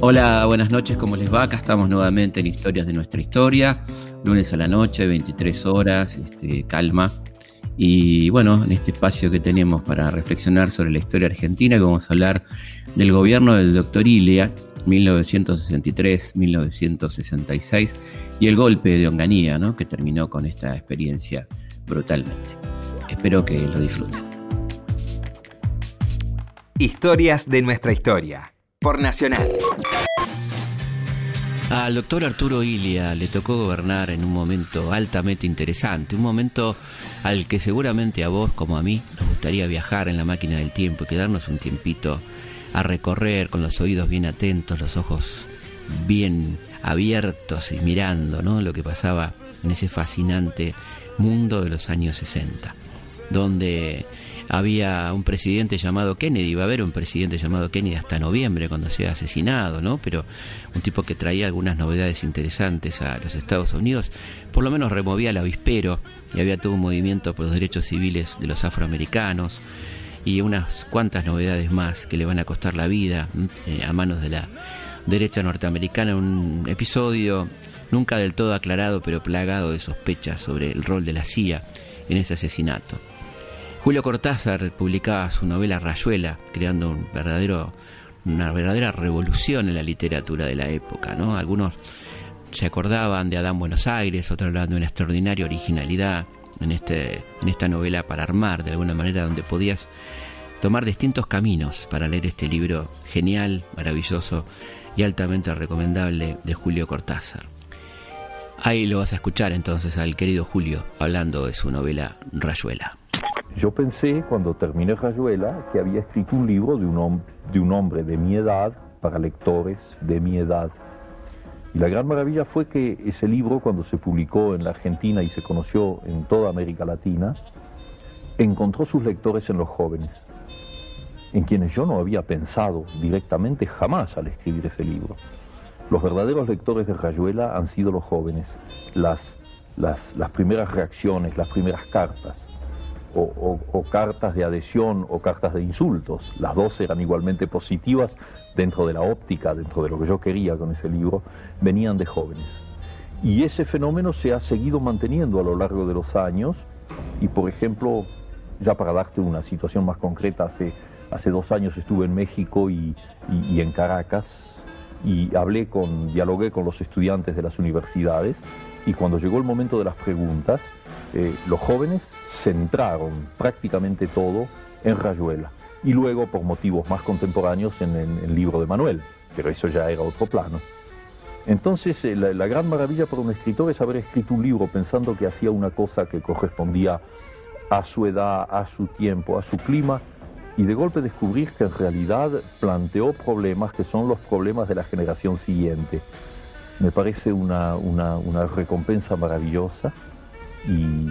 Hola, buenas noches, ¿cómo les va? Acá estamos nuevamente en Historias de nuestra historia, lunes a la noche, 23 horas, este, calma. Y bueno, en este espacio que tenemos para reflexionar sobre la historia argentina, vamos a hablar del gobierno del doctor Ilia, 1963-1966, y el golpe de Onganía, ¿no? que terminó con esta experiencia brutalmente. Espero que lo disfruten. Historias de nuestra historia por Nacional. Al doctor Arturo Ilia le tocó gobernar en un momento altamente interesante, un momento al que seguramente a vos como a mí nos gustaría viajar en la máquina del tiempo y quedarnos un tiempito a recorrer con los oídos bien atentos, los ojos bien abiertos y mirando ¿no? lo que pasaba en ese fascinante mundo de los años 60, donde había un presidente llamado Kennedy, va a haber un presidente llamado Kennedy hasta noviembre cuando sea asesinado, ¿no? Pero un tipo que traía algunas novedades interesantes a los Estados Unidos, por lo menos removía el avispero y había todo un movimiento por los derechos civiles de los afroamericanos y unas cuantas novedades más que le van a costar la vida eh, a manos de la derecha norteamericana, un episodio nunca del todo aclarado pero plagado de sospechas sobre el rol de la CIA en ese asesinato. Julio Cortázar publicaba su novela Rayuela, creando un verdadero, una verdadera revolución en la literatura de la época. ¿no? Algunos se acordaban de Adán Buenos Aires, otros hablaban de una extraordinaria originalidad en, este, en esta novela para armar de alguna manera, donde podías tomar distintos caminos para leer este libro genial, maravilloso y altamente recomendable de Julio Cortázar. Ahí lo vas a escuchar entonces al querido Julio hablando de su novela Rayuela. Yo pensé cuando terminé Rayuela que había escrito un libro de un, hombre de mi edad para lectores de mi edad. Y la gran maravilla fue que ese libro, cuando se publicó en la Argentina y se conoció en toda América Latina, encontró sus lectores en los jóvenes, en quienes yo no había pensado directamente jamás al escribir ese libro. Los verdaderos lectores de Rayuela han sido los jóvenes, las, las, las primeras reacciones, las primeras cartas o, cartas de adhesión o cartas de insultos. Las dos eran igualmente positivas dentro de la óptica, dentro de lo que yo quería con ese libro, venían de jóvenes. Y ese fenómeno se ha seguido manteniendo a lo largo de los años y, por ejemplo, ya para darte una situación más concreta, hace, hace dos años estuve en México y, y en Caracas y hablé con, dialogué con los estudiantes de las universidades y cuando llegó el momento de las preguntas, eh, los jóvenes centraron prácticamente todo en Rayuela y luego por motivos más contemporáneos en, el libro de Manuel, pero eso ya era otro plano. Entonces eh, la, gran maravilla para un escritor es haber escrito un libro pensando que hacía una cosa que correspondía a su edad, a su tiempo, a su clima, y de golpe descubrir que en realidad planteó problemas que son los problemas de la generación siguiente. Me parece una, una recompensa maravillosa y,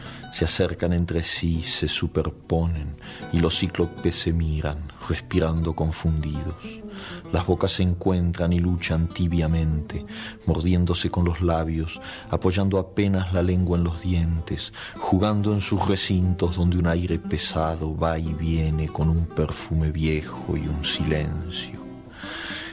se acercan entre sí, se superponen y los cíclopes se miran, respirando confundidos. Las bocas se encuentran y luchan tibiamente, mordiéndose con los labios, apoyando apenas la lengua en los dientes, jugando en sus recintos donde un aire pesado va y viene con un perfume viejo y un silencio.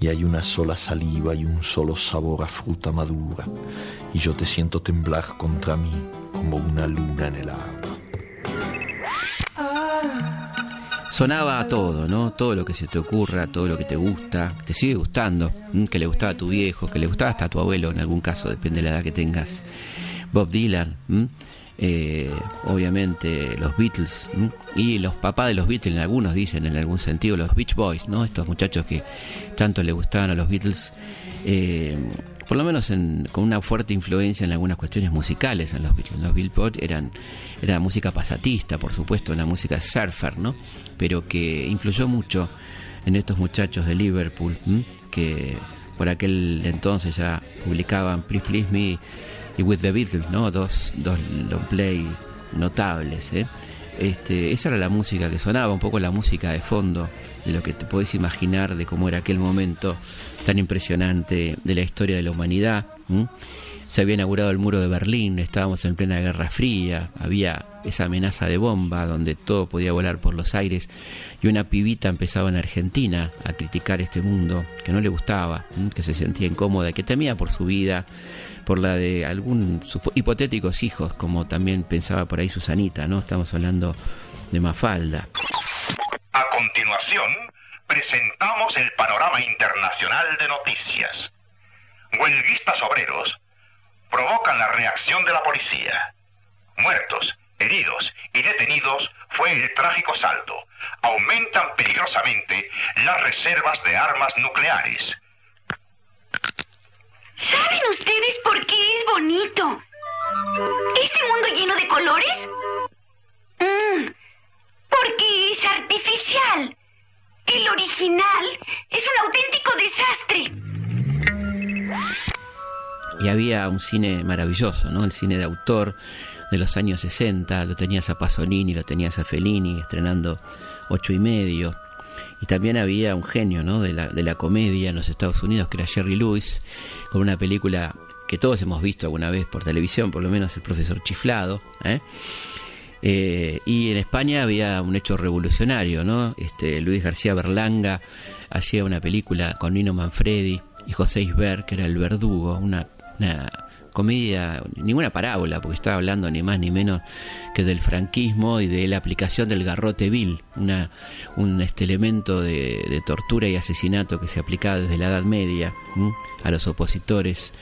y hay una sola saliva y un solo sabor a fruta madura, y yo te siento temblar contra mí como una luna en el agua. Sonaba todo, ¿no? Todo lo que se te ocurra, todo lo que te gusta, te sigue gustando, que le gustaba a tu viejo, que le gustaba hasta a tu abuelo, en algún caso, depende de la edad que tengas. Bob Dylan, eh, obviamente los Beatles y los papás de los Beatles, algunos dicen en algún sentido, los Beach Boys, ¿no? Estos muchachos que tanto le gustaban a los Beatles, eh, por lo menos con una fuerte influencia en algunas cuestiones musicales en los Beatles. Los Billboard eran era música pasatista, por supuesto, la música surfer, ¿no? Pero que influyó mucho en estos muchachos de Liverpool que por aquel entonces ya publicaban Please Please Me y With the Beatles, ¿no? Dos, dos long play notables, ¿eh? Este, esa era la música que sonaba, un poco la música de fondo de lo que te podés imaginar de cómo era aquel momento tan impresionante de la historia de la humanidad. Se había inaugurado el muro de Berlín, estábamos en plena Guerra Fría, había esa amenaza de bomba donde todo podía volar por los aires y una pibita empezaba en Argentina a criticar este mundo que no le gustaba, que se sentía incómoda, que temía por su vida por la de algún hipotéticos hijos, como también pensaba por ahí Susanita, ¿no? Estamos hablando de Mafalda. A continuación, presentamos el panorama internacional de noticias. Huelguistas obreros provocan la reacción de la policía. Muertos, heridos y detenidos fue el trágico saldo. Aumentan peligrosamente las reservas de armas nucleares. ¿Saben ustedes por qué es bonito? ¿Este mundo lleno de colores? Mm, porque es artificial. El original es un auténtico desastre. Y había un cine maravilloso, ¿no? El cine de autor de los años 60. Lo tenías a Pasolini, lo tenías a Fellini estrenando ocho y medio. Y también había un genio ¿no? de, la, de la comedia en los Estados Unidos, que era Jerry Lewis, una película que todos hemos visto alguna vez por televisión, por lo menos el profesor Chiflado. ¿eh? Eh, y en España había un hecho revolucionario, ¿no? Este, Luis García Berlanga hacía una película con Nino Manfredi y José Isber, que era el verdugo, una comedia, ninguna parábola, porque estaba hablando ni más ni menos que del franquismo y de la aplicación del garrote vil, una, un este elemento de, tortura y asesinato que se aplicaba desde la Edad Media a los opositores.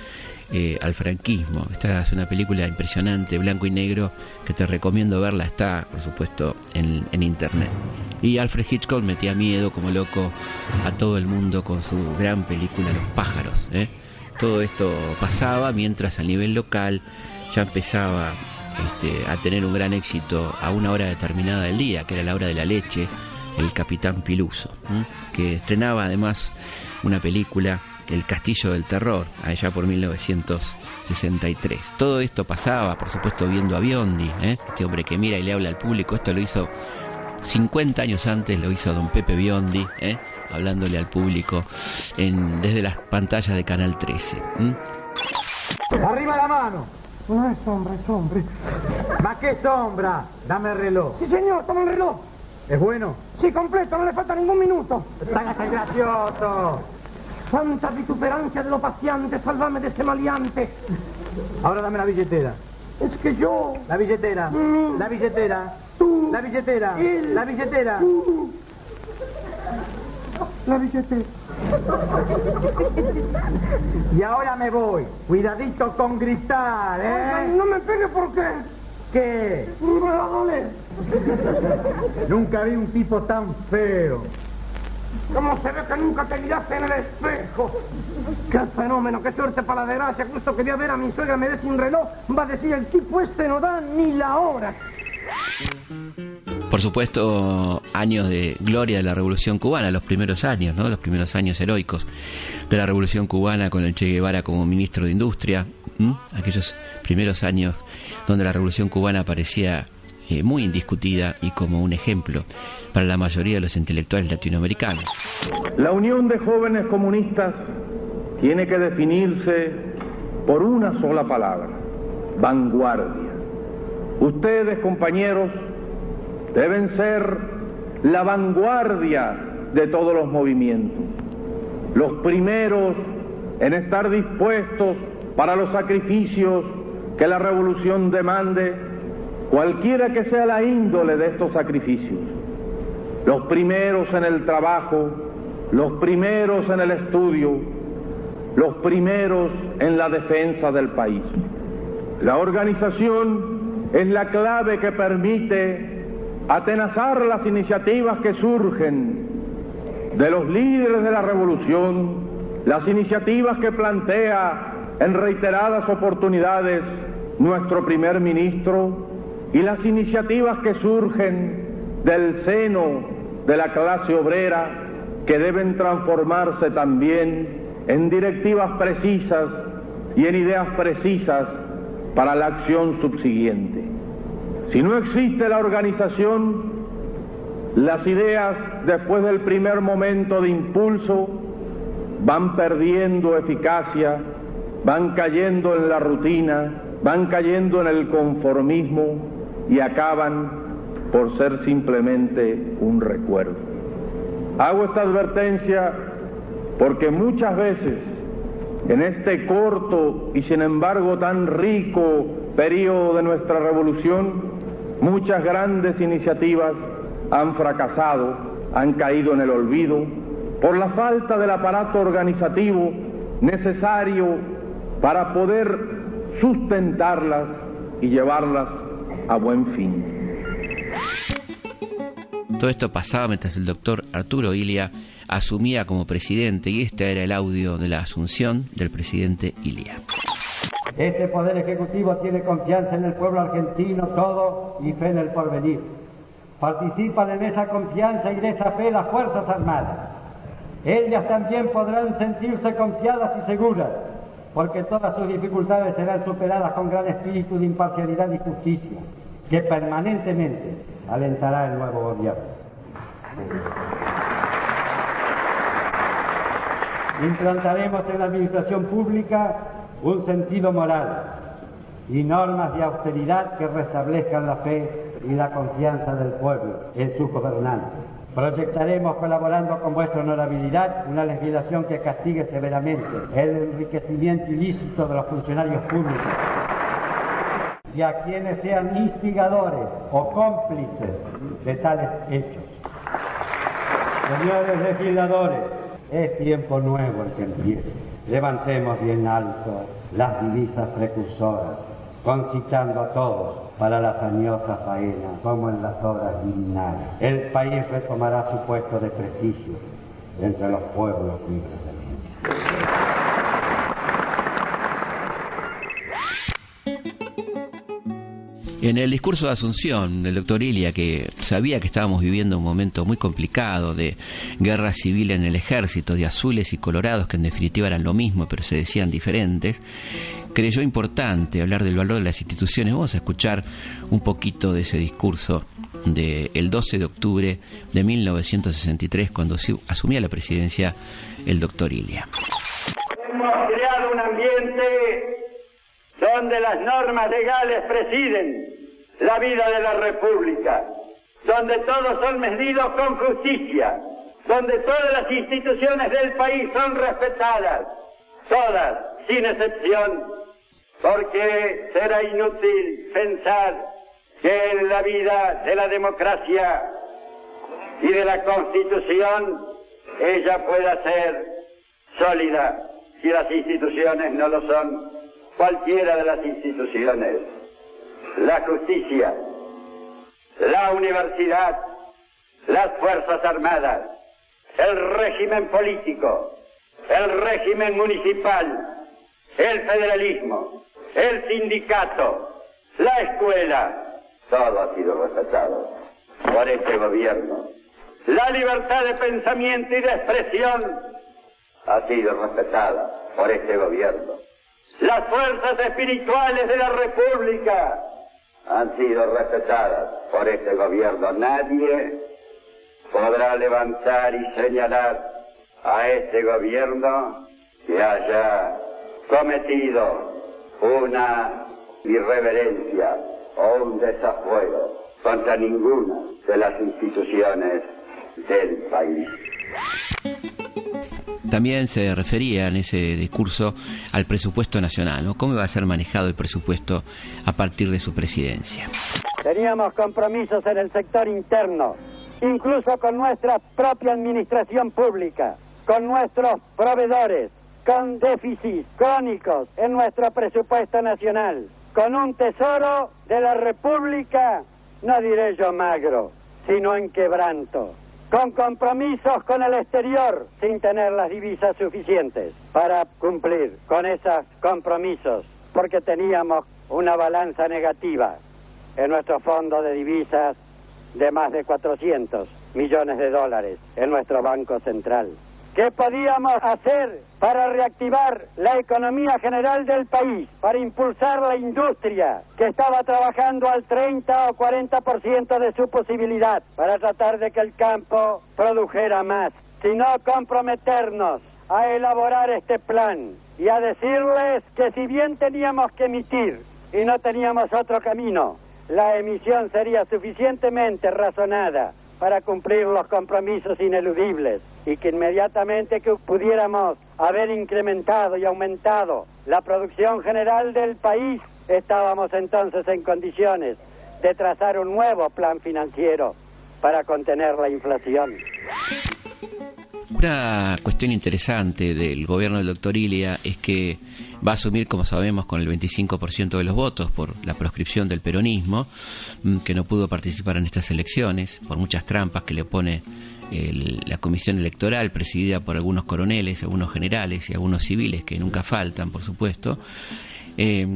Eh, al franquismo. Esta es una película impresionante, blanco y negro, que te recomiendo verla, está por supuesto en, en, internet. Y Alfred Hitchcock metía miedo como loco a todo el mundo con su gran película Los pájaros. ¿eh? Todo esto pasaba mientras a nivel local ya empezaba este, a tener un gran éxito a una hora determinada del día, que era la hora de la leche, el Capitán Piluso, que estrenaba además una película, El Castillo del Terror, allá por 1963. Todo esto pasaba, por supuesto, viendo a Biondi, ¿eh? este hombre que mira y le habla al público, esto lo hizo 50 años antes lo hizo don Pepe Biondi, ¿eh? hablándole al público en, desde las pantallas de Canal 13. ¡Arriba la mano! No es sombra, es hombre. ¿Más qué sombra? Dame el reloj. Sí, señor, toma el reloj. ¿Es bueno? Sí, completo, no le falta ningún minuto. ¡Hágase gracioso! Santa vituperancia de lo paciente, salvame de este maleante. Ahora dame la billetera. Es que yo... La billetera. Mm. La billetera. Tú. La billetera. Él. La billetera. Tú. La billetera. Y ahora me voy. Cuidadito con gritar, Oiga, ¿eh? no me pegue porque... ¿Qué? Me va a doler. Nunca vi un tipo tan feo. ¿Cómo se ve que nunca te miraste en el espejo? ¡Qué fenómeno! ¡Qué suerte para la desgracia! Justo quería ver a mi suegra, me dé sin reloj. Va a decir, el tipo este no da ni la hora. Por supuesto, años de gloria de la Revolución Cubana, los primeros años, ¿no? Los primeros años heroicos de la Revolución Cubana con el Che Guevara como ministro de Industria, aquellos primeros años donde la Revolución Cubana parecía eh, muy indiscutida y como un ejemplo para la mayoría de los intelectuales latinoamericanos. La Unión de Jóvenes Comunistas tiene que definirse por una sola palabra, vanguardia. Ustedes, compañeros, deben ser la vanguardia de todos los movimientos, los primeros en estar dispuestos para los sacrificios que la revolución demande, cualquiera que sea la índole de estos sacrificios. Los primeros en el trabajo, los primeros en el estudio, los primeros en la defensa del país. La organización es la clave que permite atenazar las iniciativas que surgen de los líderes de la revolución, las iniciativas que plantea en reiteradas oportunidades nuestro primer ministro y las iniciativas que surgen del seno de la clase obrera que deben transformarse también en directivas precisas y en ideas precisas para la acción subsiguiente. Si no existe la organización, las ideas después del primer momento de impulso van perdiendo eficacia van cayendo en la rutina, van cayendo en el conformismo y acaban por ser simplemente un recuerdo. Hago esta advertencia porque muchas veces en este corto y sin embargo tan rico periodo de nuestra revolución, muchas grandes iniciativas han fracasado, han caído en el olvido, por la falta del aparato organizativo necesario para poder sustentarlas y llevarlas a buen fin. Todo esto pasaba mientras el doctor Arturo Ilia asumía como presidente y este era el audio de la asunción del presidente Ilia. Este Poder Ejecutivo tiene confianza en el pueblo argentino todo y fe en el porvenir. Participan en esa confianza y de esa fe las Fuerzas Armadas. Ellas también podrán sentirse confiadas y seguras porque todas sus dificultades serán superadas con gran espíritu de imparcialidad y justicia, que permanentemente alentará el nuevo gobierno. Implantaremos en la administración pública un sentido moral y normas de austeridad que restablezcan la fe y la confianza del pueblo en sus gobernantes. Proyectaremos, colaborando con vuestra honorabilidad, una legislación que castigue severamente el enriquecimiento ilícito de los funcionarios públicos y a quienes sean instigadores o cómplices de tales hechos. Señores legisladores, es tiempo nuevo el que empiece. Levantemos bien alto las divisas precursoras, concitando a todos para la hazañosa faena, como en las obras divinales. El país retomará su puesto de prestigio entre los pueblos libres del mundo. En el discurso de Asunción, el doctor Ilia, que sabía que estábamos viviendo un momento muy complicado de guerra civil en el ejército, de azules y colorados, que en definitiva eran lo mismo, pero se decían diferentes, creyó importante hablar del valor de las instituciones. Vamos a escuchar un poquito de ese discurso del 12 de octubre de 1963, cuando asumía la presidencia el doctor Ilia. Hemos creado un ambiente donde las normas legales presiden la vida de la República, donde todos son medidos con justicia, donde todas las instituciones del país son respetadas, todas, sin excepción, porque será inútil pensar que en la vida de la democracia y de la Constitución ella pueda ser sólida si las instituciones no lo son, cualquiera de las instituciones la justicia, la universidad, las Fuerzas Armadas, el régimen político, el régimen municipal, el federalismo, el sindicato, la escuela, todo ha sido respetado. por este gobierno. La libertad de pensamiento y de expresión ha sido respetada por este gobierno. Las fuerzas espirituales de la República han sido respetadas por este gobierno. Nadie podrá levantar y señalar a este gobierno que haya cometido una irreverencia o un desafuero contra ninguna de las instituciones del país. También se refería en ese discurso al presupuesto nacional, ¿no? ¿Cómo va a ser manejado el presupuesto a partir de su presidencia? Teníamos compromisos en el sector interno, incluso con nuestra propia administración pública, con nuestros proveedores, con déficits crónicos en nuestro presupuesto nacional, con un tesoro de la República, no diré yo magro, sino en quebranto, con compromisos con el exterior sin tener las divisas suficientes para cumplir con esos compromisos, porque teníamos una balanza negativa en nuestro fondo de divisas de más de 400 millones de dólares en nuestro Banco Central. ¿Qué podíamos hacer para reactivar la economía general del país, para impulsar la industria que estaba trabajando al 30 o 40% de su posibilidad, para tratar de que el campo produjera más, sino comprometernos a elaborar este plan y a decirles que si bien teníamos que emitir y no teníamos otro camino, la emisión sería suficientemente razonada para cumplir los compromisos ineludibles y que inmediatamente que pudiéramos haber incrementado y aumentado la producción general del país, estábamos entonces en condiciones de trazar un nuevo plan financiero para contener la inflación. Una cuestión interesante del gobierno del doctor Ilia es que va a asumir, como sabemos, con el 25% de los votos por la proscripción del peronismo, mm, que no pudo participar en estas elecciones por muchas trampas que le pone la comisión electoral, presidida por algunos coroneles, algunos generales y algunos civiles, que nunca faltan, por supuesto. Eh,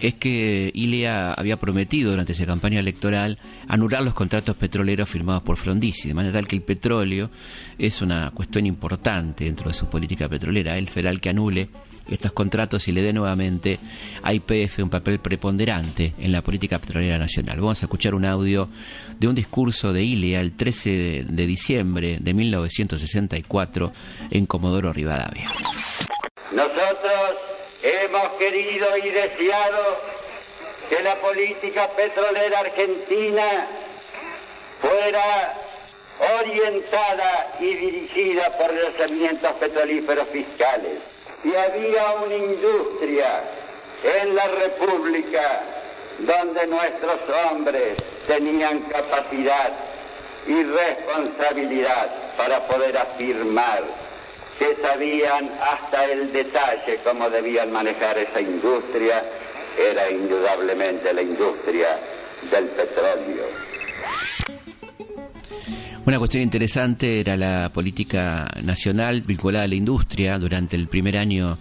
es que Ilia había prometido durante esa campaña electoral anular los contratos petroleros firmados por Frondizi, de manera tal que el petróleo es una cuestión importante dentro de su política petrolera. Él federal que anule estos contratos y le dé nuevamente a IPF un papel preponderante en la política petrolera nacional. Vamos a escuchar un audio de un discurso de Ilia el 13 de diciembre de 1964 en Comodoro Rivadavia. Nosotros Hemos querido y deseado que la política petrolera argentina fuera orientada y dirigida por yacimientos petrolíferos fiscales. Y había una industria en la República donde nuestros hombres tenían capacidad y responsabilidad para poder afirmar que sabían hasta el detalle cómo debían manejar esa industria, era indudablemente la industria del petróleo. Una cuestión interesante era la política nacional vinculada a la industria durante el primer año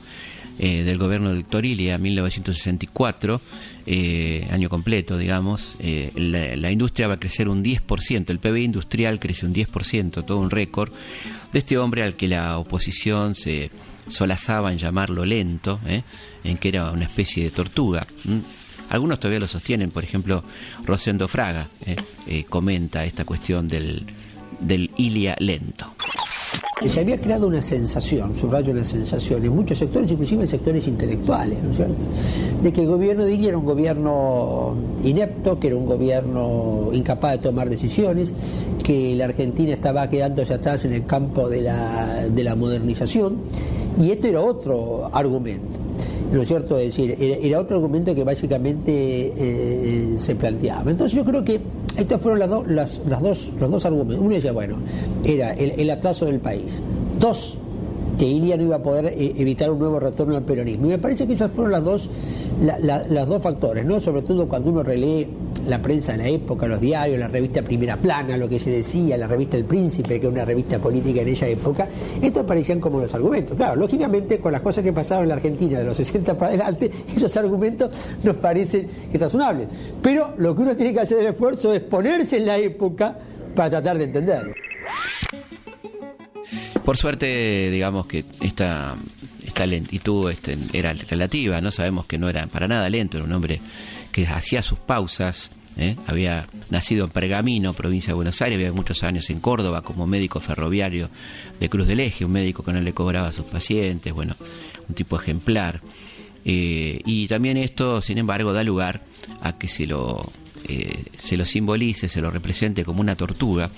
eh, del gobierno de Torilia, 1964, eh, año completo, digamos, eh, la, industria va a crecer un 10%, el PBI industrial crece un 10%, todo un récord, de este hombre al que la oposición se solazaba en llamarlo lento, en que era una especie de tortuga. Algunos todavía lo sostienen, por ejemplo, Rosendo Fraga comenta esta cuestión del, del Ilia lento se había creado una sensación, subrayo una sensación, en muchos sectores, inclusive en sectores intelectuales, ¿no es cierto?, de que el gobierno de Ilia era un gobierno inepto, que era un gobierno incapaz de tomar decisiones, que la Argentina estaba quedándose atrás en el campo de la, de la modernización, y este era otro argumento. ¿No cierto? Decir, era, otro argumento que básicamente eh, eh, se planteaba. Entonces yo creo que estos fueron las, las, las dos, los dos argumentos. Uno decía, bueno, era el, atraso del país. Dos, que Ilia no iba a poder eh, evitar un nuevo retorno al peronismo. Y me parece que esas fueron las dos, las dos factores, ¿no? Sobre todo cuando uno relee la prensa de la época, los diarios, la revista Primera Plana, lo que se decía, la revista El Príncipe, que era una revista política en esa época, estos parecían como los argumentos. Claro, lógicamente, con las cosas que pasaban en la Argentina de los 60 para adelante, esos argumentos nos parecen razonables. Pero lo que uno tiene que hacer el esfuerzo es ponerse en la época para tratar de entenderlo. Por suerte, digamos que esta, lentitud este, era relativa, no sabemos que no era para nada lento, era un hombre que hacía sus pausas, ¿eh? había nacido en Pergamino, provincia de Buenos Aires, había muchos años en Córdoba como médico ferroviario de Cruz del Eje, un médico que no le cobraba a sus pacientes, bueno, un tipo ejemplar. Eh, y también esto, sin embargo, da lugar a que se lo eh, se lo simbolice, se lo represente como una tortuga.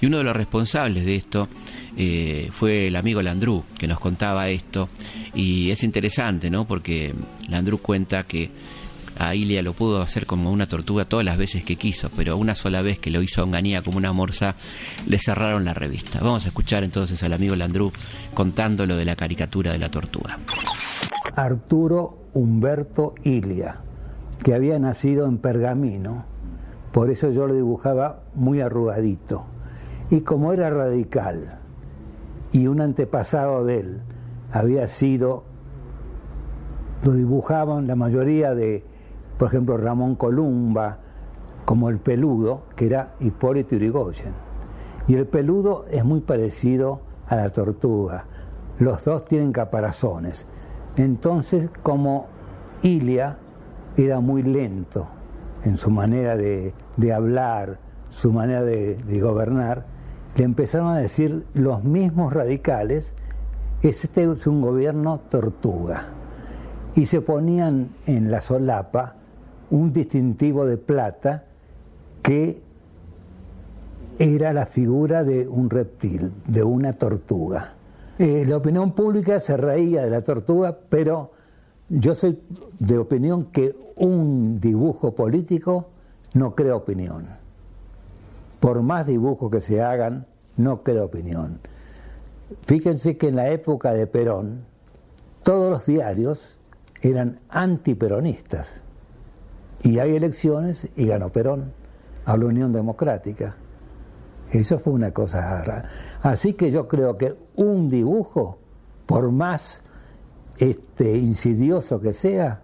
Y uno de los responsables de esto eh, fue el amigo Landru, que nos contaba esto. Y es interesante, ¿no? Porque Landru cuenta que a Ilia lo pudo hacer como una tortuga todas las veces que quiso, pero una sola vez que lo hizo a Onganía como una morsa, le cerraron la revista. Vamos a escuchar entonces al amigo Landru contando lo de la caricatura de la tortuga. Arturo Humberto Ilia, que había nacido en Pergamino, por eso yo lo dibujaba muy arrugadito. Y como era radical y un antepasado de él había sido, lo dibujaban la mayoría de, por ejemplo, Ramón Columba, como el peludo, que era Hipólito Yrigoyen. Y el peludo es muy parecido a la tortuga. Los dos tienen caparazones. Entonces, como Ilia era muy lento en su manera de, de hablar, su manera de, de, gobernar, le empezaron a decir los mismos radicales, este es un gobierno tortuga. Y se ponían en la solapa un distintivo de plata que era la figura de un reptil, de una tortuga. Eh, la opinión pública se reía de la tortuga, pero yo soy de opinión que un dibujo político no crea opinión. Por más dibujos que se hagan, no crea opinión. Fíjense que en la época de Perón, todos los diarios eran antiperonistas. Y hay elecciones y ganó Perón a la Unión Democrática. Eso fue una cosa rara. Así que yo creo que un dibujo, por más este, insidioso que sea,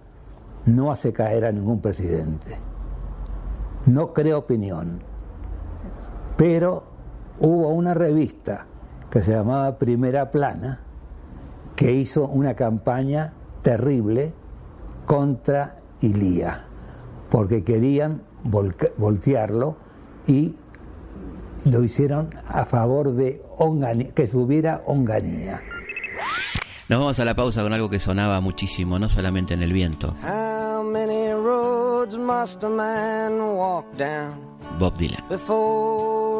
no hace caer a ningún presidente. No creo opinión. Pero hubo una revista que se llamaba Primera Plana, que hizo una campaña terrible contra Ilía, porque querían voltearlo y lo hicieron a favor de que subiera Onganía. Nos vamos a la pausa con algo que sonaba muchísimo, no solamente en el viento. How many roads must a man walk down Bob Dylan.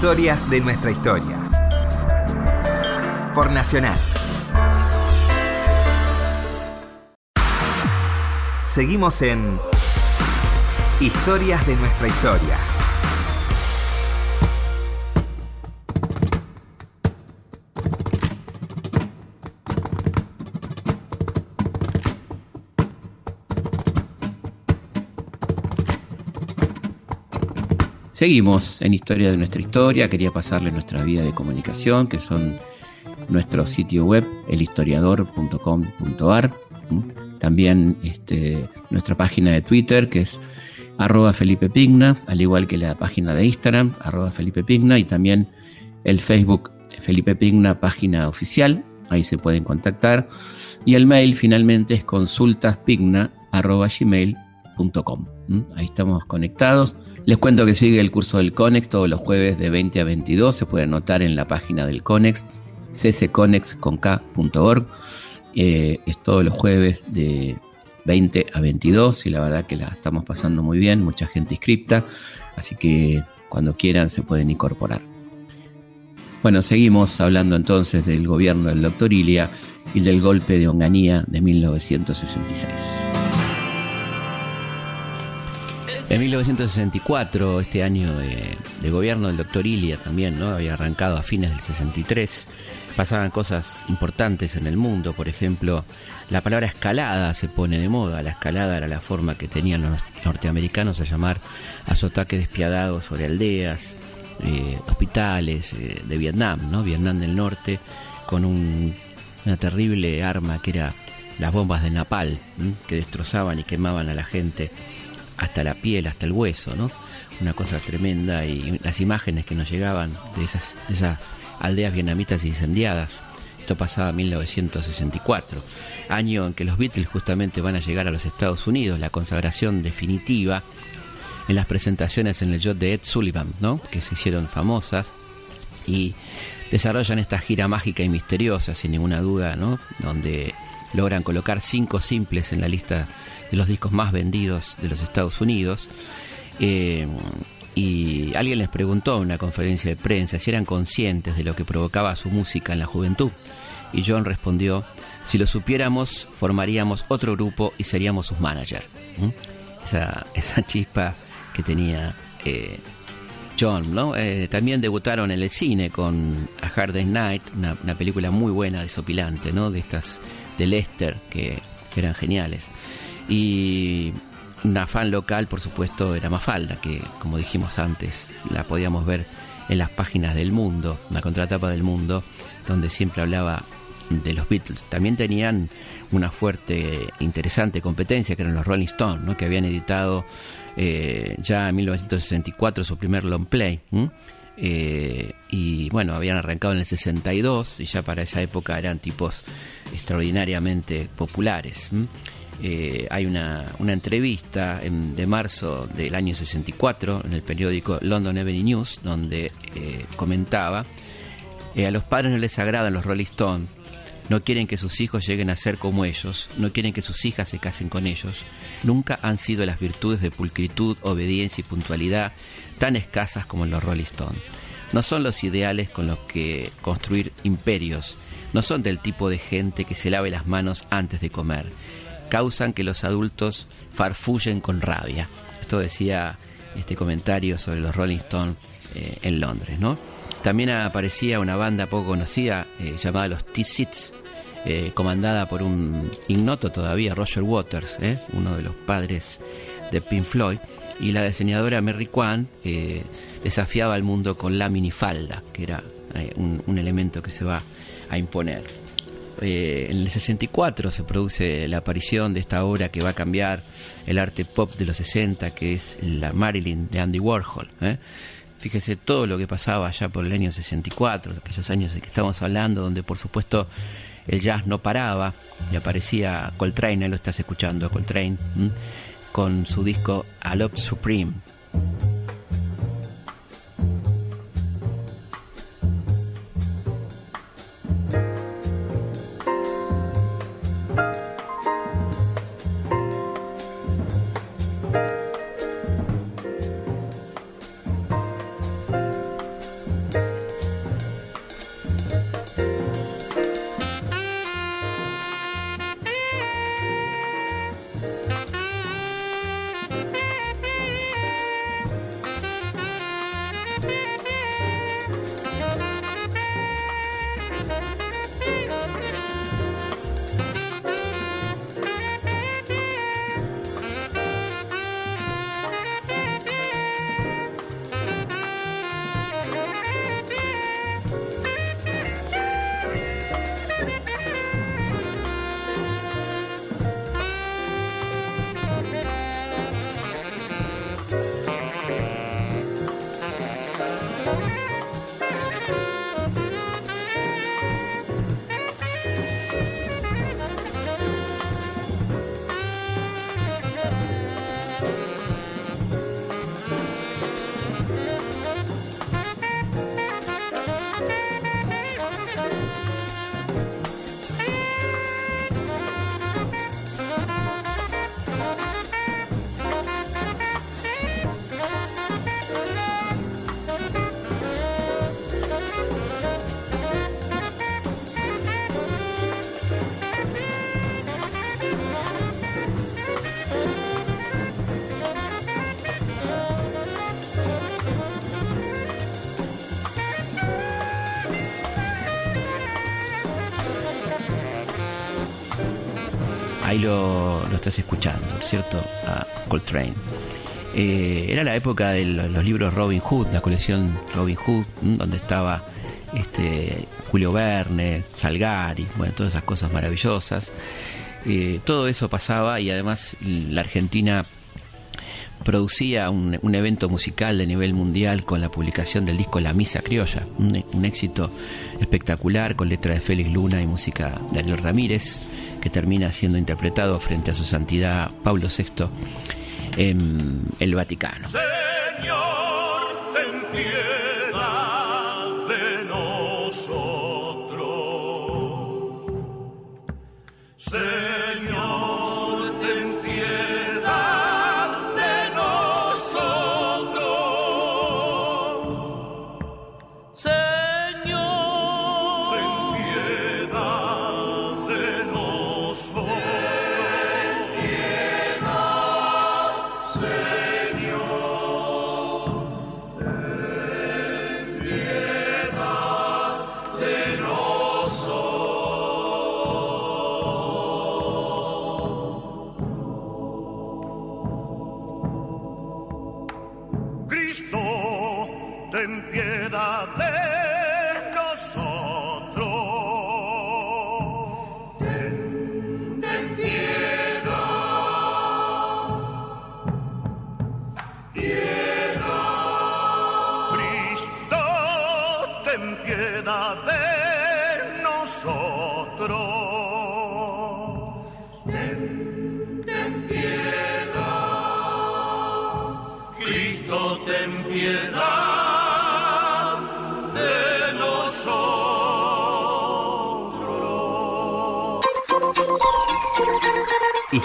Historias de nuestra historia. Por Nacional. Seguimos en Historias de nuestra historia. Seguimos en Historia de nuestra historia. Quería pasarle nuestra vía de comunicación, que son nuestro sitio web, elhistoriador.com.ar. También este, nuestra página de Twitter, que es arroba Felipe Pigna, al igual que la página de Instagram, arroba Felipe Pigna, y también el Facebook Felipe Pigna, página oficial. Ahí se pueden contactar. Y el mail finalmente es Ahí estamos conectados. Les cuento que sigue el curso del CONEX todos los jueves de 20 a 22. Se puede anotar en la página del CONEX, ccconex.org. Eh, es todos los jueves de 20 a 22 y la verdad que la estamos pasando muy bien, mucha gente inscripta, así que cuando quieran se pueden incorporar. Bueno, seguimos hablando entonces del gobierno del doctor Ilia y del golpe de Onganía de 1966. En 1964, este año de, gobierno del doctor Ilia también, ¿no? Había arrancado a fines del 63. Pasaban cosas importantes en el mundo, por ejemplo, la palabra escalada se pone de moda. La escalada era la forma que tenían los norteamericanos a llamar a su ataque despiadado sobre aldeas, eh, hospitales eh, de Vietnam, ¿no? Vietnam del Norte, con una terrible arma que era las bombas de napal, que destrozaban y quemaban a la gente hasta la piel, hasta el hueso, ¿no? Una cosa tremenda y las imágenes que nos llegaban de esas, aldeas vietnamitas incendiadas. Esto pasaba en 1964, año en que los Beatles justamente van a llegar a los Estados Unidos, la consagración definitiva en las presentaciones en el yacht de Ed Sullivan, ¿no? que se hicieron famosas y desarrollan esta gira mágica y misteriosa, sin ninguna duda, ¿no? donde logran colocar cinco simples en la lista de los discos más vendidos de los Estados Unidos. Eh, y alguien les preguntó en una conferencia de prensa si eran conscientes de lo que provocaba su música en la juventud. Y John respondió, si lo supiéramos, formaríamos otro grupo y seríamos sus managers. Esa, esa, chispa que tenía eh, John, ¿no? Eh, también debutaron en el cine con A Hard Day's Night, una, una, película muy buena, desopilante, ¿no? De estas de Lester, que eran geniales. Y una fan local, por supuesto, era Mafalda, que como dijimos antes, la podíamos ver en las páginas del mundo, la contratapa del mundo, donde siempre hablaba de los Beatles. También tenían una fuerte, interesante competencia, que eran los Rolling Stones, ¿no? que habían editado eh, ya en 1964 su primer long play. Eh, y bueno, habían arrancado en el 62 y ya para esa época eran tipos extraordinariamente populares. Eh, hay una, entrevista de marzo del año 64 en el periódico London Evening News donde eh, comentaba, eh, a los padres no les agradan los Rolling Stones, no quieren que sus hijos lleguen a ser como ellos, no quieren que sus hijas se casen con ellos, nunca han sido las virtudes de pulcritud, obediencia y puntualidad tan escasas como en los Rolling Stones. No son los ideales con los que construir imperios, no son del tipo de gente que se lave las manos antes de comer causan que los adultos farfullen con rabia. Esto decía este comentario sobre los Rolling Stones eh, en Londres, ¿no? También aparecía una banda poco conocida eh, llamada los T-Sits, eh, comandada por un ignoto todavía, Roger Waters, uno de los padres de Pink Floyd, y la diseñadora Mary Kwan desafiaba al mundo con la minifalda, que era un elemento que se va a imponer. Eh, en el 64 se produce la aparición de esta obra que va a cambiar el arte pop de los 60, que es la Marilyn de Andy Warhol. ¿eh? Fíjese todo lo que pasaba allá por el año 64, aquellos años de que estamos hablando, donde por supuesto el jazz no paraba y aparecía Coltrane, ahí lo estás escuchando, Coltrane, con su disco A Love Supreme. Ahí lo, estás escuchando, ¿cierto? A Coltrane. Eh, era la época de los, libros Robin Hood, la colección Robin Hood, donde estaba este, Julio Verne, Salgari, bueno, todas esas cosas maravillosas. Eh, todo eso pasaba y además la Argentina producía un, evento musical de nivel mundial con la publicación del disco La Misa Criolla, un, un éxito espectacular con letra de Félix Luna y música de Daniel Ramírez que termina siendo interpretado frente a su santidad Pablo VI en el Vaticano.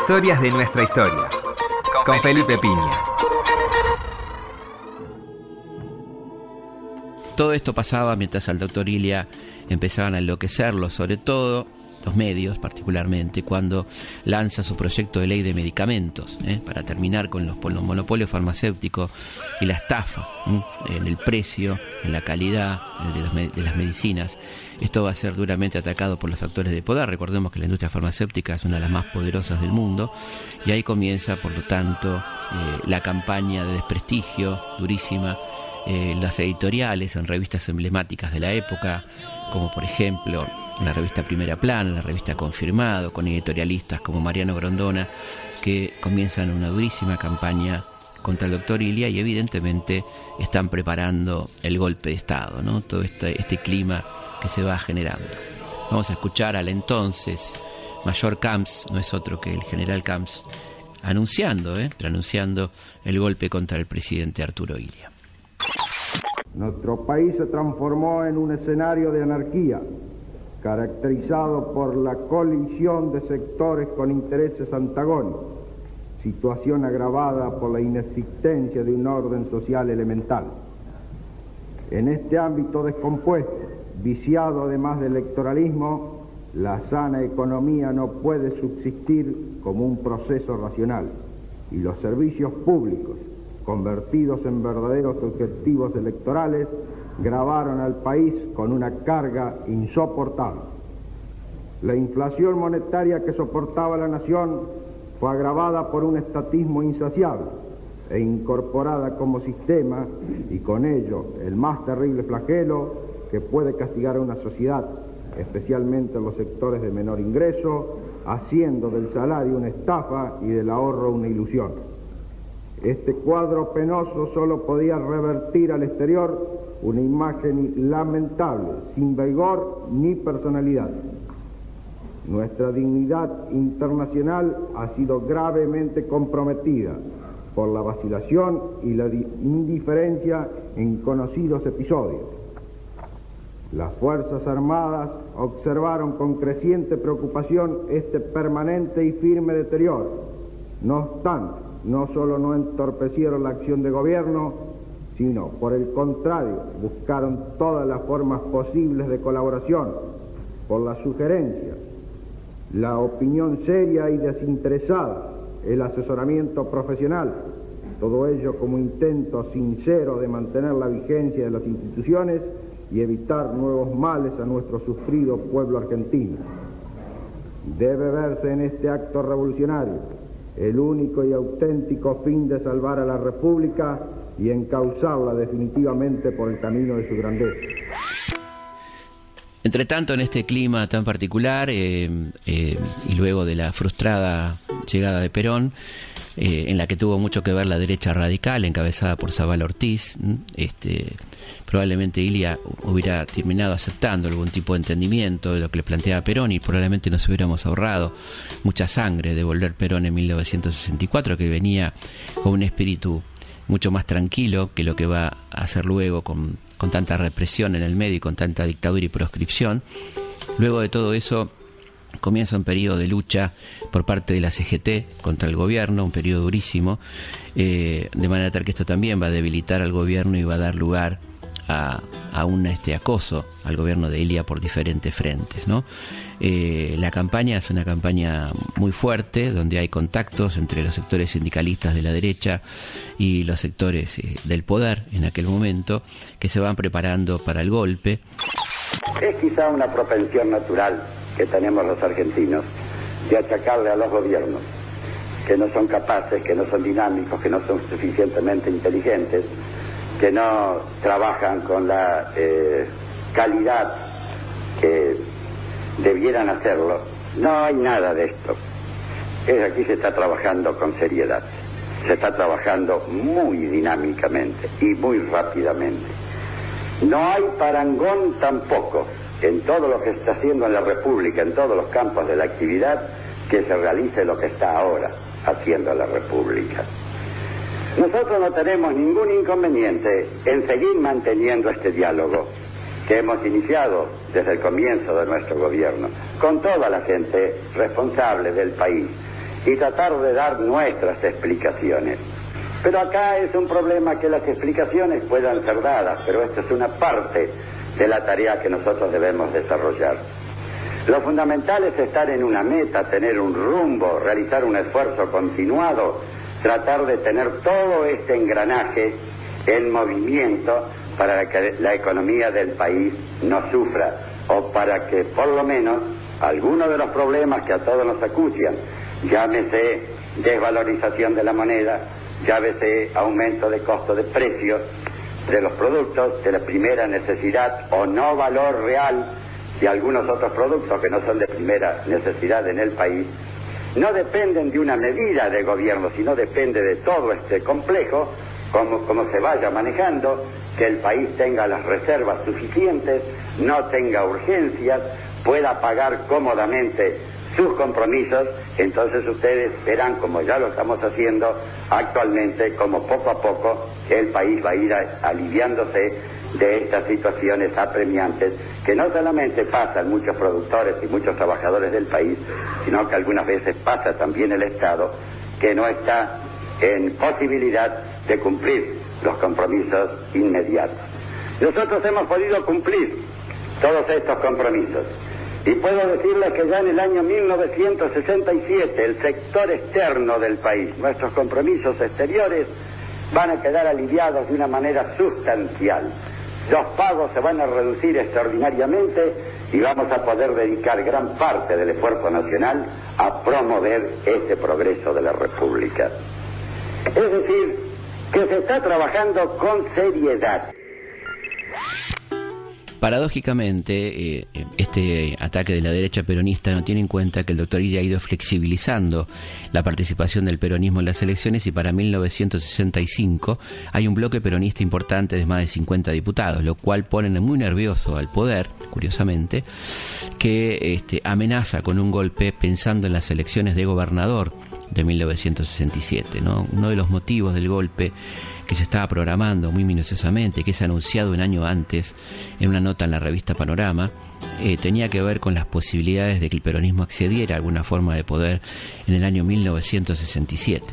Historias de nuestra historia. Con Felipe Piña. Todo esto pasaba mientras al doctor Ilia empezaban a enloquecerlo, sobre todo los medios particularmente, cuando lanza su proyecto de ley de medicamentos, ¿eh? para terminar con los, monopolios farmacéuticos y la estafa en el precio, en la calidad de, las medicinas. Esto va a ser duramente atacado por los factores de poder. Recordemos que la industria farmacéutica es una de las más poderosas del mundo y ahí comienza, por lo tanto, eh, la campaña de desprestigio durísima eh, las editoriales en revistas emblemáticas de la época, como por ejemplo la revista Primera Plana, la revista Confirmado, con editorialistas como Mariano Grondona, que comienzan una durísima campaña contra el doctor Ilia y evidentemente están preparando el golpe de Estado, ¿no? todo este, este clima que se va generando. Vamos a escuchar al entonces mayor Camps, no es otro que el general Camps, anunciando, ¿eh? anunciando el golpe contra el presidente Arturo Ilia. Nuestro país se transformó en un escenario de anarquía, caracterizado por la colisión de sectores con intereses antagónicos, situación agravada por la inexistencia de un orden social elemental. En este ámbito descompuesto, viciado además del electoralismo, la sana economía no puede subsistir como un proceso racional y los servicios públicos, convertidos en verdaderos objetivos electorales, gravaron al país con una carga insoportable. La inflación monetaria que soportaba la nación fue agravada por un estatismo insaciable e incorporada como sistema y con ello el más terrible flagelo que puede castigar a una sociedad, especialmente en los sectores de menor ingreso, haciendo del salario una estafa y del ahorro una ilusión. Este cuadro penoso solo podía revertir al exterior una imagen lamentable, sin vigor ni personalidad. Nuestra dignidad internacional ha sido gravemente comprometida por la vacilación y la indiferencia en conocidos episodios. Las Fuerzas Armadas observaron con creciente preocupación este permanente y firme deterioro. No obstante, no solo no entorpecieron la acción de gobierno, sino por el contrario, buscaron todas las formas posibles de colaboración, por la sugerencia, la opinión seria y desinteresada, el asesoramiento profesional, todo ello como intento sincero de mantener la vigencia de las instituciones y evitar nuevos males a nuestro sufrido pueblo argentino. Debe verse en este acto revolucionario el único y auténtico fin de salvar a la República y encauzarla definitivamente por el camino de su grandeza. Entre tanto, en este clima tan particular eh, eh, y luego de la frustrada llegada de Perón, eh, en la que tuvo mucho que ver la derecha radical, encabezada por Zabal Ortiz. Este, probablemente Ilia hubiera terminado aceptando algún tipo de entendimiento de lo que le planteaba Perón y probablemente nos hubiéramos ahorrado mucha sangre de volver Perón en 1964, que venía con un espíritu mucho más tranquilo que lo que va a hacer luego con, con tanta represión en el medio y con tanta dictadura y proscripción. Luego de todo eso, comienza un periodo de lucha por parte de la CGT contra el gobierno, un periodo durísimo, eh, de manera tal que esto también va a debilitar al gobierno y va a dar lugar a, un este acoso al gobierno de Ilia por diferentes frentes. ¿no? Eh, la campaña es una campaña muy fuerte, donde hay contactos entre los sectores sindicalistas de la derecha y los sectores eh, del poder en aquel momento, que se van preparando para el golpe. Es quizá una propensión natural que tenemos los argentinos de achacarle a los gobiernos que no son capaces, que no son dinámicos, que no son suficientemente inteligentes, que no trabajan con la eh, calidad que debieran hacerlo. No hay nada de esto. Es aquí se está trabajando con seriedad, se está trabajando muy dinámicamente y muy rápidamente. No hay parangón tampoco en todo lo que está haciendo en la República, en todos los campos de la actividad, que se realice lo que está ahora haciendo la República. Nosotros no tenemos ningún inconveniente en seguir manteniendo este diálogo que hemos iniciado desde el comienzo de nuestro gobierno con toda la gente responsable del país y tratar de dar nuestras explicaciones. Pero acá es un problema que las explicaciones puedan ser dadas, pero esto es una parte de la tarea que nosotros debemos desarrollar. Lo fundamental es estar en una meta, tener un rumbo, realizar un esfuerzo continuado, tratar de tener todo este engranaje en movimiento para que la economía del país no sufra o para que por lo menos algunos de los problemas que a todos nos acucian, llámese desvalorización de la moneda, llámese aumento de costo de precios, de los productos de la primera necesidad o no valor real de algunos otros productos que no son de primera necesidad en el país, no dependen de una medida de gobierno, sino depende de todo este complejo, como, como se vaya manejando, que el país tenga las reservas suficientes, no tenga urgencias, pueda pagar cómodamente sus compromisos, entonces ustedes verán, como ya lo estamos haciendo actualmente, como poco a poco el país va a ir aliviándose de estas situaciones apremiantes que no solamente pasan muchos productores y muchos trabajadores del país, sino que algunas veces pasa también el Estado, que no está en posibilidad de cumplir los compromisos inmediatos. Nosotros hemos podido cumplir todos estos compromisos. Y puedo decirles que ya en el año 1967 el sector externo del país, nuestros compromisos exteriores, van a quedar aliviados de una manera sustancial. Los pagos se van a reducir extraordinariamente y vamos a poder dedicar gran parte del esfuerzo nacional a promover ese progreso de la República. Es decir, que se está trabajando con seriedad. Paradójicamente, eh, este ataque de la derecha peronista no tiene en cuenta que el doctor Iria ha ido flexibilizando la participación del peronismo en las elecciones y para 1965 hay un bloque peronista importante de más de 50 diputados, lo cual pone muy nervioso al poder, curiosamente, que este, amenaza con un golpe pensando en las elecciones de gobernador de 1967. ¿no? Uno de los motivos del golpe que se estaba programando muy minuciosamente, que es anunciado un año antes en una nota en la revista Panorama, eh, tenía que ver con las posibilidades de que el peronismo accediera a alguna forma de poder en el año 1967.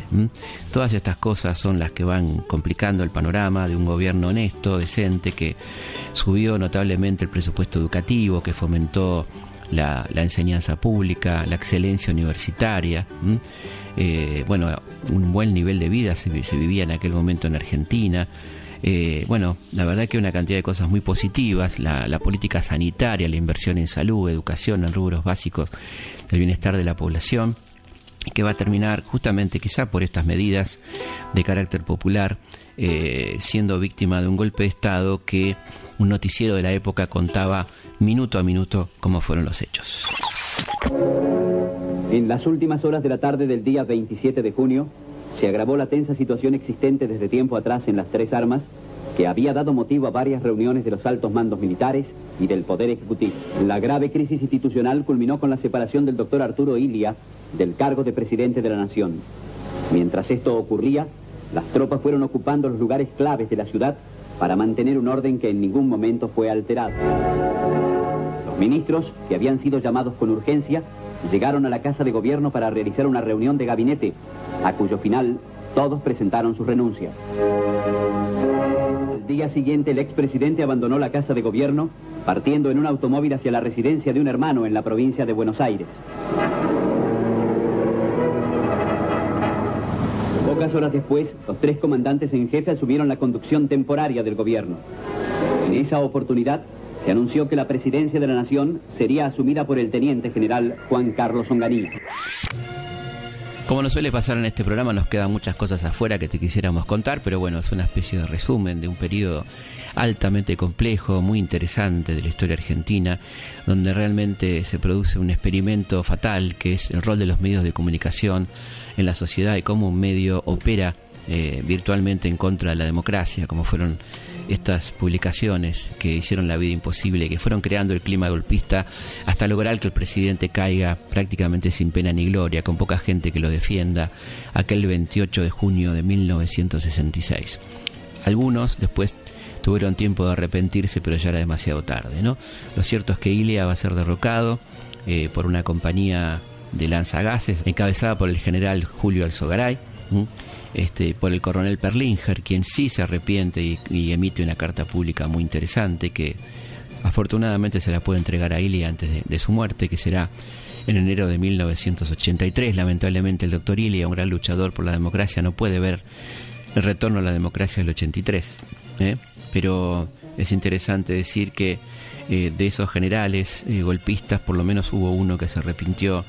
Todas estas cosas son las que van complicando el panorama de un gobierno honesto, decente, que subió notablemente el presupuesto educativo, que fomentó la, enseñanza pública, la excelencia universitaria. Eh, bueno, un buen nivel de vida se, vivía en aquel momento en Argentina. Eh, bueno, la verdad que una cantidad de cosas muy positivas, la, política sanitaria, la inversión en salud, educación, en rubros básicos del bienestar de la población, que va a terminar justamente quizá por estas medidas de carácter popular, eh, siendo víctima de un golpe de Estado que un noticiero de la época contaba minuto a minuto cómo fueron los hechos. En las últimas horas de la tarde del día 27 de junio, se agravó la tensa situación existente desde tiempo atrás en las tres armas, que había dado motivo a varias reuniones de los altos mandos militares y del Poder Ejecutivo. La grave crisis institucional culminó con la separación del doctor Arturo Ilia del cargo de presidente de la Nación. Mientras esto ocurría, las tropas fueron ocupando los lugares claves de la ciudad para mantener un orden que en ningún momento fue alterado. Los ministros, que habían sido llamados con urgencia, llegaron a la Casa de Gobierno para realizar una reunión de gabinete, a cuyo final todos presentaron sus renuncias. Al día siguiente el expresidente abandonó la Casa de Gobierno, partiendo en un automóvil hacia la residencia de un hermano en la provincia de Buenos Aires. Pocas horas después, los tres comandantes en jefe asumieron la conducción temporaria del gobierno. En esa oportunidad, se anunció que la presidencia de la nación sería asumida por el teniente general Juan Carlos Onganía. Como nos suele pasar en este programa, nos quedan muchas cosas afuera que te quisiéramos contar, pero bueno, es una especie de resumen de un periodo altamente complejo, muy interesante de la historia argentina, donde realmente se produce un experimento fatal que es el rol de los medios de comunicación en la sociedad y cómo un medio opera eh, virtualmente en contra de la democracia, como fueron estas publicaciones que hicieron la vida imposible, que fueron creando el clima golpista hasta lograr que el presidente caiga prácticamente sin pena ni gloria, con poca gente que lo defienda, aquel 28 de junio de 1966. Algunos después tuvieron tiempo de arrepentirse, pero ya era demasiado tarde. ¿no? Lo cierto es que Ilia va a ser derrocado eh, por una compañía de lanzagases encabezada por el general Julio Alzogaray este, por el coronel Perlinger, quien sí se arrepiente y, emite una carta pública muy interesante que afortunadamente se la puede entregar a Ilia antes de, su muerte, que será en enero de 1983. Lamentablemente el doctor Ilia, un gran luchador por la democracia, no puede ver el retorno a la democracia del 83. ¿eh? Pero es interesante decir que eh, de esos generales eh, golpistas, por lo menos hubo uno que se arrepintió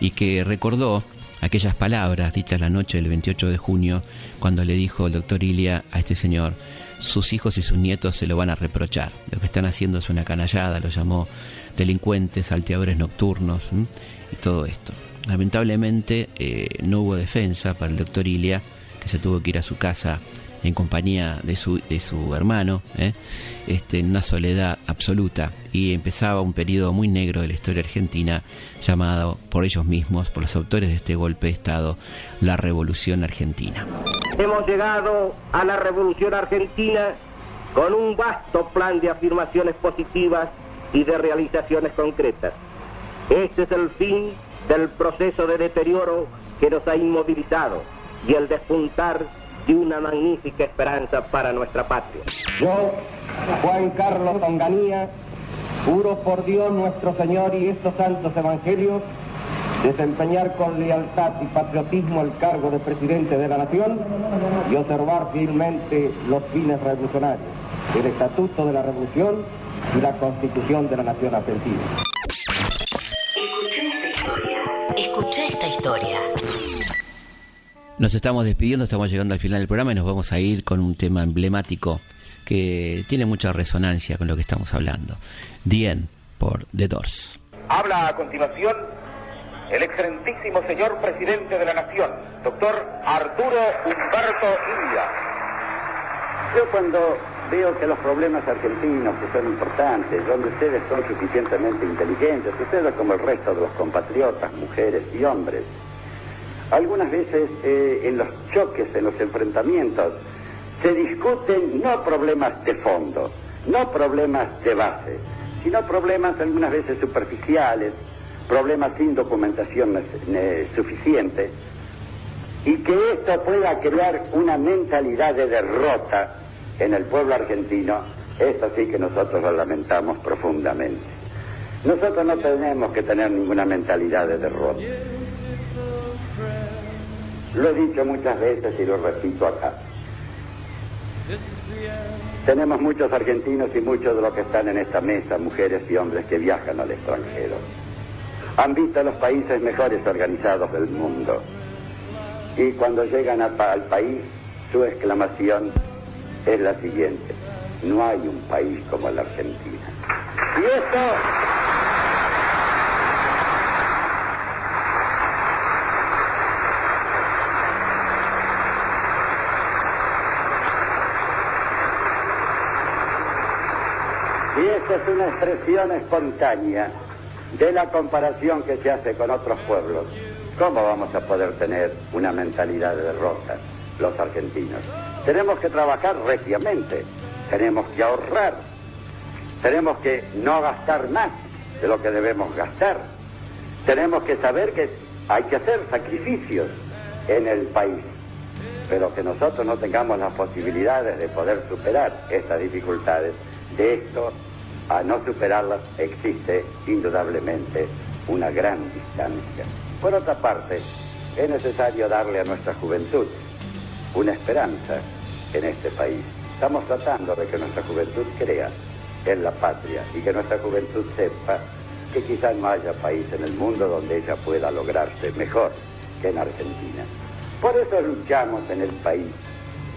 y que recordó aquellas palabras dichas la noche del 28 de junio, cuando le dijo el doctor Ilia a este señor, sus hijos y sus nietos se lo van a reprochar. Lo que están haciendo es una canallada, lo llamó delincuentes, salteadores nocturnos y todo esto. Lamentablemente eh, no hubo defensa para el doctor Ilia, que se tuvo que ir a su casa en compañía de su, de su hermano, ¿eh? este, en una soledad absoluta, y empezaba un periodo muy negro de la historia argentina llamado por ellos mismos, por los autores de este golpe de Estado, la Revolución Argentina. Hemos llegado a la Revolución Argentina con un vasto plan de afirmaciones positivas y de realizaciones concretas. Este es el fin del proceso de deterioro que nos ha inmovilizado y el despuntar de una magnífica esperanza para nuestra patria. Yo, Juan Carlos Onganía, juro por Dios nuestro Señor y estos santos evangelios desempeñar con lealtad y patriotismo el cargo de presidente de la nación y observar fielmente los fines revolucionarios, el estatuto de la revolución y la constitución de la nación argentina. Escucha esta historia. Nos estamos despidiendo, estamos llegando al final del programa y nos vamos a ir con un tema emblemático que tiene mucha resonancia con lo que estamos hablando. Dien por The Doors. Habla a continuación el excelentísimo señor presidente de la Nación, doctor Arturo Humberto India. Yo cuando veo que los problemas argentinos, que son importantes, donde ustedes son suficientemente inteligentes, ustedes como el resto de los compatriotas, mujeres y hombres, algunas veces eh, en los choques, en los enfrentamientos, se discuten no problemas de fondo, no problemas de base, sino problemas algunas veces superficiales, problemas sin documentación suficiente, y que esto pueda crear una mentalidad de derrota en el pueblo argentino, eso sí que nosotros lo lamentamos profundamente. Nosotros no tenemos que tener ninguna mentalidad de derrota. Lo he dicho muchas veces y lo repito acá. Tenemos muchos argentinos y muchos de los que están en esta mesa, mujeres y hombres que viajan al extranjero. Han visto los países mejores organizados del mundo. Y cuando llegan al país, su exclamación es la siguiente. No hay un país como la Argentina. Y esto Y esta es una expresión espontánea de la comparación que se hace con otros pueblos. ¿Cómo vamos a poder tener una mentalidad de derrota los argentinos? Tenemos que trabajar reciamente, tenemos que ahorrar, tenemos que no gastar más de lo que debemos gastar, tenemos que saber que hay que hacer sacrificios en el país, pero que nosotros no tengamos las posibilidades de poder superar estas dificultades. De esto a no superarlas existe indudablemente una gran distancia. Por otra parte, es necesario darle a nuestra juventud una esperanza en este país. Estamos tratando de que nuestra juventud crea en la patria y que nuestra juventud sepa que quizás no haya país en el mundo donde ella pueda lograrse mejor que en Argentina. Por eso luchamos en el país,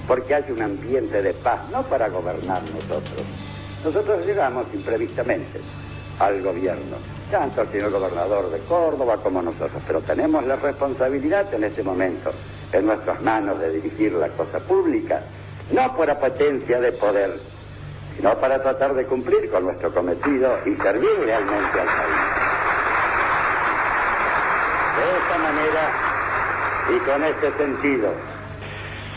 porque hay un ambiente de paz, no para gobernar nosotros, nosotros llegamos imprevistamente al gobierno, tanto el señor gobernador de Córdoba como nosotros, pero tenemos la responsabilidad en este momento en nuestras manos de dirigir la cosa pública, no por apetencia de poder, sino para tratar de cumplir con nuestro cometido y servir realmente al país. De esta manera y con este sentido,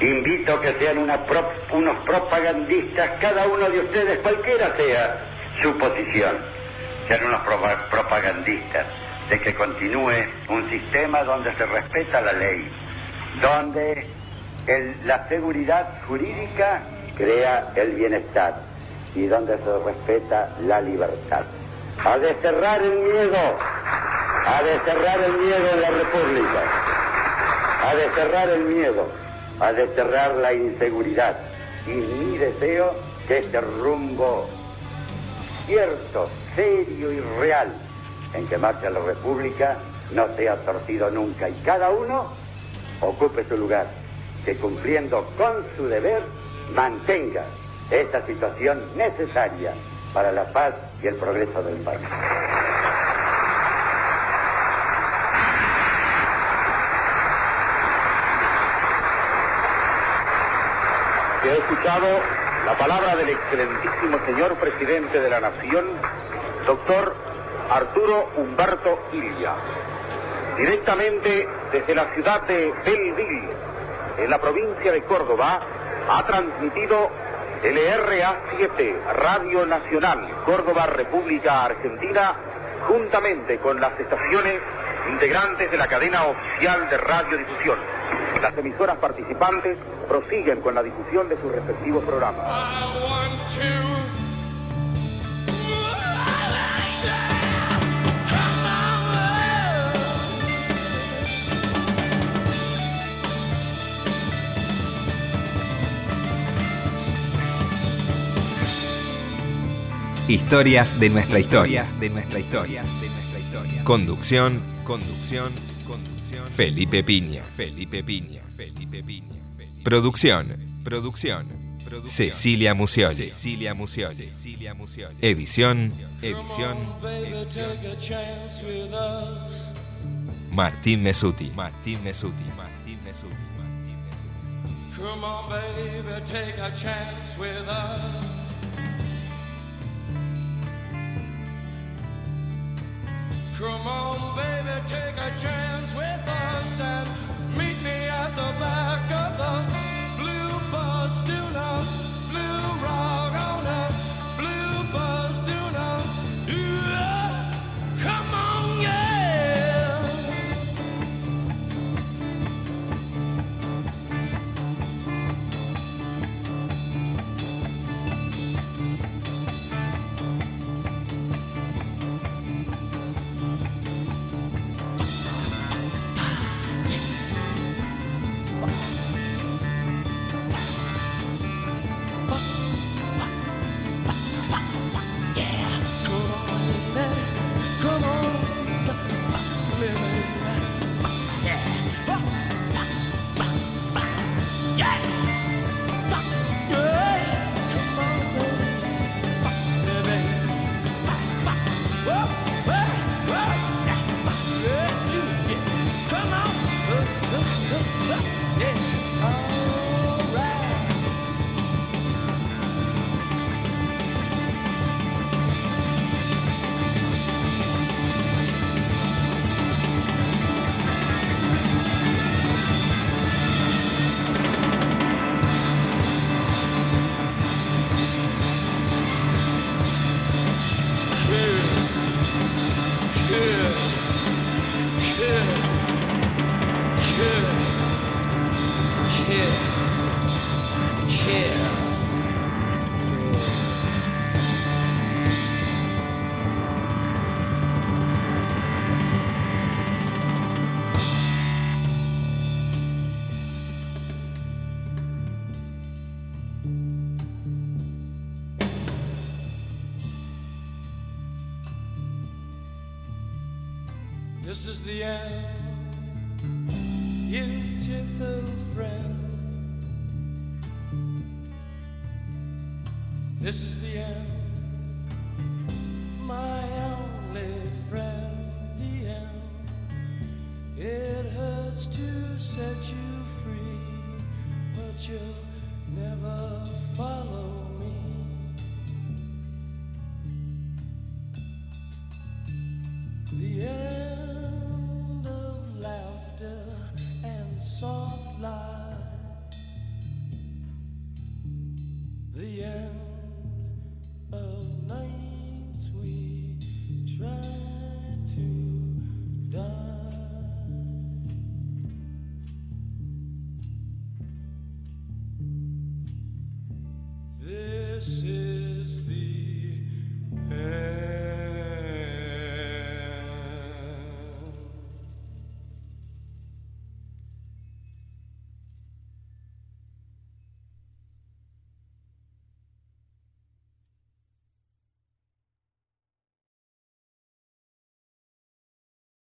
Invito a que sean unos propagandistas, cada uno de ustedes, cualquiera sea su posición, sean unos propagandistas de que continúe un sistema donde se respeta la ley, donde la seguridad jurídica crea el bienestar y donde se respeta la libertad. A desterrar el miedo, a desterrar el miedo en la República, a desterrar el miedo a desterrar la inseguridad. Y mi deseo que este rumbo cierto, serio y real en que marcha la República no sea torcido nunca y cada uno ocupe su lugar, que cumpliendo con su deber mantenga esta situación necesaria para la paz y el progreso del país. Se ha escuchado la palabra del excelentísimo señor presidente de la Nación, doctor Arturo Humberto Ilia, directamente desde la ciudad de Belleville, en la provincia de Córdoba, ha transmitido LRA7, Radio Nacional, Córdoba, República Argentina, juntamente con las estaciones integrantes de la cadena oficial de radiodifusión. Las emisoras participantes prosiguen con la difusión de sus respectivos programas. Historias de nuestra historia. de nuestra historia. Conducción, conducción. Felipe Piña. Felipe Piña. Felipe Piña. Producción, producción. Cecilia Musioli. Cecilia Musioli. Cecilia Musioli. Edición, edición, edición. Martín Mesuti. Martín Mesuti. Martín Mesuti. Come on, baby, take a chance with us. Come on, baby, take a chance